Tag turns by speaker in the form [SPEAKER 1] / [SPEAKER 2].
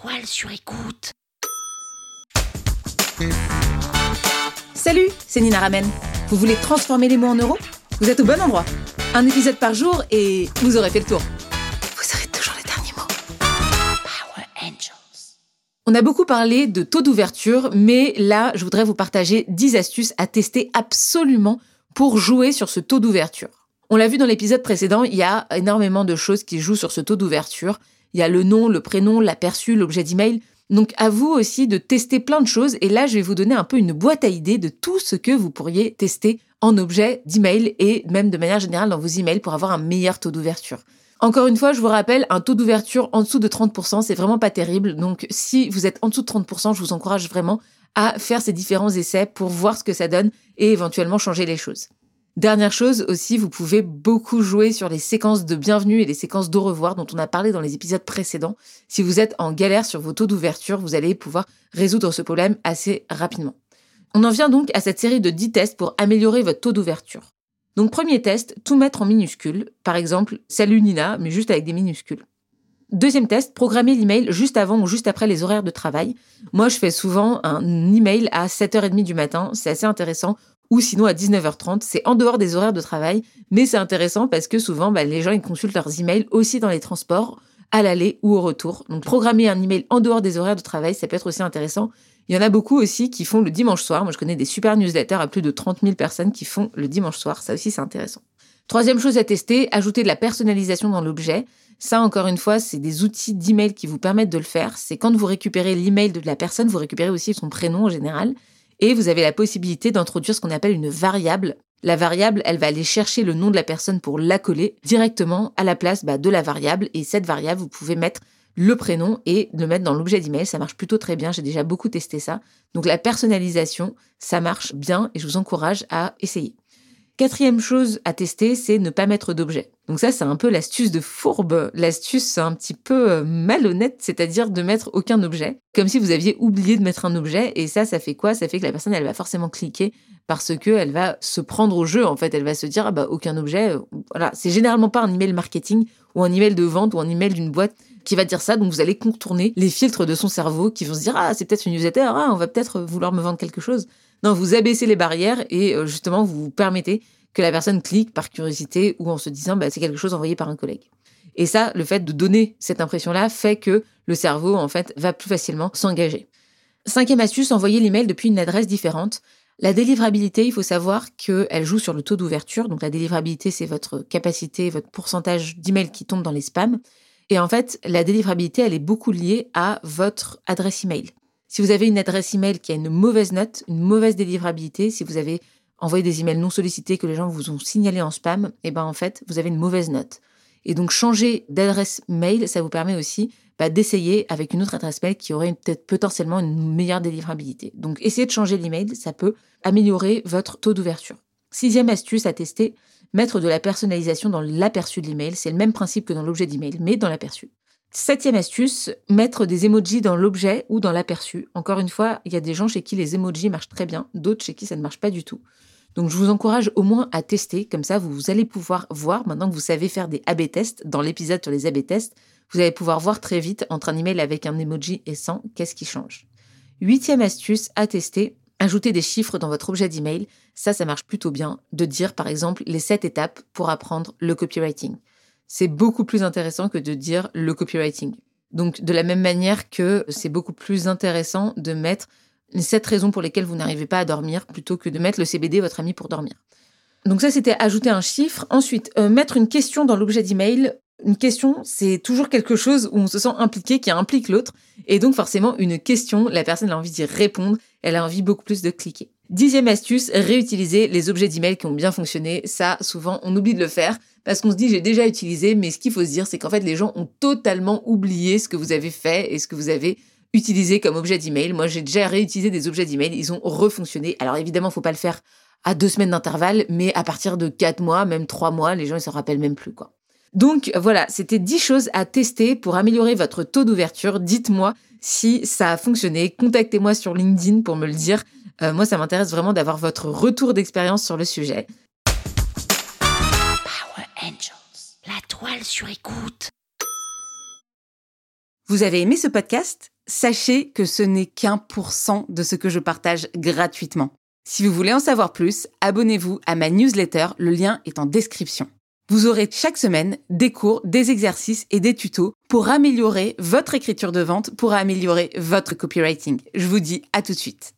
[SPEAKER 1] toile sur écoute.
[SPEAKER 2] Salut, c'est Nina Ramen. Vous voulez transformer les mots en euros? Vous êtes au bon endroit. Un épisode par jour et vous aurez fait le tour. Vous aurez toujours les derniers mots.
[SPEAKER 1] Power Angels.
[SPEAKER 2] On a beaucoup parlé de taux d'ouverture, mais là, je voudrais vous partager 10 astuces à tester absolument pour jouer sur ce taux d'ouverture. On l'a vu dans l'épisode précédent, il y a énormément de choses qui jouent sur ce taux d'ouverture. Il y a le nom, le prénom, l'aperçu, l'objet d'email. Donc à vous aussi de tester plein de choses et là je vais vous donner un peu une boîte à idées de tout ce que vous pourriez tester en objet d'email et même de manière générale dans vos emails pour avoir un meilleur taux d'ouverture. Encore une fois, je vous rappelle, un taux d'ouverture en dessous de 30%, c'est vraiment pas terrible. Donc si vous êtes en dessous de 30%, je vous encourage vraiment à faire ces différents essais pour voir ce que ça donne et éventuellement changer les choses. Dernière chose aussi, vous pouvez beaucoup jouer sur les séquences de bienvenue et les séquences d'au revoir dont on a parlé dans les épisodes précédents. Si vous êtes en galère sur vos taux d'ouverture, vous allez pouvoir résoudre ce problème assez rapidement. On en vient donc à cette série de 10 tests pour améliorer votre taux d'ouverture. Donc premier test, tout mettre en minuscules. Par exemple, salut Nina, mais juste avec des minuscules. Deuxième test, programmer l'email juste avant ou juste après les horaires de travail. Moi, je fais souvent un email à 7h30 du matin. C'est assez intéressant ou sinon à 19h30. C'est en dehors des horaires de travail, mais c'est intéressant parce que souvent, bah, les gens ils consultent leurs emails aussi dans les transports, à l'aller ou au retour. Donc programmer un email en dehors des horaires de travail, ça peut être aussi intéressant. Il y en a beaucoup aussi qui font le dimanche soir. Moi, je connais des super newsletters à plus de 30 000 personnes qui font le dimanche soir. Ça aussi, c'est intéressant. Troisième chose à tester, ajouter de la personnalisation dans l'objet. Ça, encore une fois, c'est des outils d'email qui vous permettent de le faire. C'est quand vous récupérez l'email de la personne, vous récupérez aussi son prénom en général et vous avez la possibilité d'introduire ce qu'on appelle une variable. La variable, elle va aller chercher le nom de la personne pour l'accoler directement à la place bah, de la variable et cette variable, vous pouvez mettre le prénom et le mettre dans l'objet d'email. Ça marche plutôt très bien. J'ai déjà beaucoup testé ça. Donc la personnalisation, ça marche bien et je vous encourage à essayer. Quatrième chose à tester, c'est ne pas mettre d'objet. Donc ça, c'est un peu l'astuce de fourbe. L'astuce un petit peu euh, malhonnête, c'est-à-dire de mettre aucun objet, comme si vous aviez oublié de mettre un objet. Et ça, ça fait quoi? Ça fait que la personne, elle va forcément cliquer parce que elle va se prendre au jeu. En fait, elle va se dire ah bah aucun objet. Euh, voilà, c'est généralement pas un email marketing ou un email de vente ou un email d'une boîte qui va dire ça. Donc vous allez contourner les filtres de son cerveau qui vont se dire ah c'est peut-être une newsletter, ah on va peut-être vouloir me vendre quelque chose. Non, vous abaissez les barrières et euh, justement vous permettez que la personne clique par curiosité ou en se disant bah, c'est quelque chose envoyé par un collègue. Et ça, le fait de donner cette impression-là fait que le cerveau, en fait, va plus facilement s'engager. Cinquième astuce, envoyer l'email depuis une adresse différente. La délivrabilité, il faut savoir qu'elle joue sur le taux d'ouverture. Donc la délivrabilité, c'est votre capacité, votre pourcentage d'emails qui tombent dans les spams. Et en fait, la délivrabilité, elle est beaucoup liée à votre adresse email. Si vous avez une adresse email qui a une mauvaise note, une mauvaise délivrabilité, si vous avez envoyer des emails non sollicités que les gens vous ont signalés en spam, et eh ben en fait, vous avez une mauvaise note. Et donc changer d'adresse mail, ça vous permet aussi bah, d'essayer avec une autre adresse mail qui aurait peut-être potentiellement une meilleure délivrabilité. Donc essayez de changer l'email, ça peut améliorer votre taux d'ouverture. Sixième astuce à tester, mettre de la personnalisation dans l'aperçu de l'email. C'est le même principe que dans l'objet d'email, mais dans l'aperçu. Septième astuce, mettre des emojis dans l'objet ou dans l'aperçu. Encore une fois, il y a des gens chez qui les emojis marchent très bien, d'autres chez qui ça ne marche pas du tout. Donc je vous encourage au moins à tester, comme ça vous allez pouvoir voir, maintenant que vous savez faire des AB tests, dans l'épisode sur les AB tests, vous allez pouvoir voir très vite entre un email avec un emoji et sans, qu'est-ce qui change. Huitième astuce à tester, ajouter des chiffres dans votre objet d'email. Ça, ça marche plutôt bien de dire par exemple les sept étapes pour apprendre le copywriting. C'est beaucoup plus intéressant que de dire le copywriting. Donc de la même manière que c'est beaucoup plus intéressant de mettre les sept raisons pour lesquelles vous n'arrivez pas à dormir plutôt que de mettre le CBD votre ami pour dormir. Donc ça, c'était ajouter un chiffre. Ensuite, euh, mettre une question dans l'objet d'email. Une question, c'est toujours quelque chose où on se sent impliqué, qui implique l'autre. Et donc forcément, une question, la personne a envie d'y répondre, elle a envie beaucoup plus de cliquer. Dixième astuce, réutiliser les objets d'email qui ont bien fonctionné. Ça, souvent, on oublie de le faire parce qu'on se dit j'ai déjà utilisé, mais ce qu'il faut se dire, c'est qu'en fait, les gens ont totalement oublié ce que vous avez fait et ce que vous avez utilisé comme objet d'email. Moi, j'ai déjà réutilisé des objets d'email, ils ont refonctionné. Alors évidemment, faut pas le faire à deux semaines d'intervalle, mais à partir de quatre mois, même trois mois, les gens ils se rappellent même plus. Donc voilà, c'était dix choses à tester pour améliorer votre taux d'ouverture. Dites-moi si ça a fonctionné. Contactez-moi sur LinkedIn pour me le dire. Euh, moi, ça m'intéresse vraiment d'avoir votre retour d'expérience sur le sujet.
[SPEAKER 1] Power Angels, la toile sur écoute.
[SPEAKER 2] Vous avez aimé ce podcast? Sachez que ce n'est qu'un pour cent de ce que je partage gratuitement. Si vous voulez en savoir plus, abonnez-vous à ma newsletter, le lien est en description. Vous aurez chaque semaine des cours, des exercices et des tutos pour améliorer votre écriture de vente, pour améliorer votre copywriting. Je vous dis à tout de suite.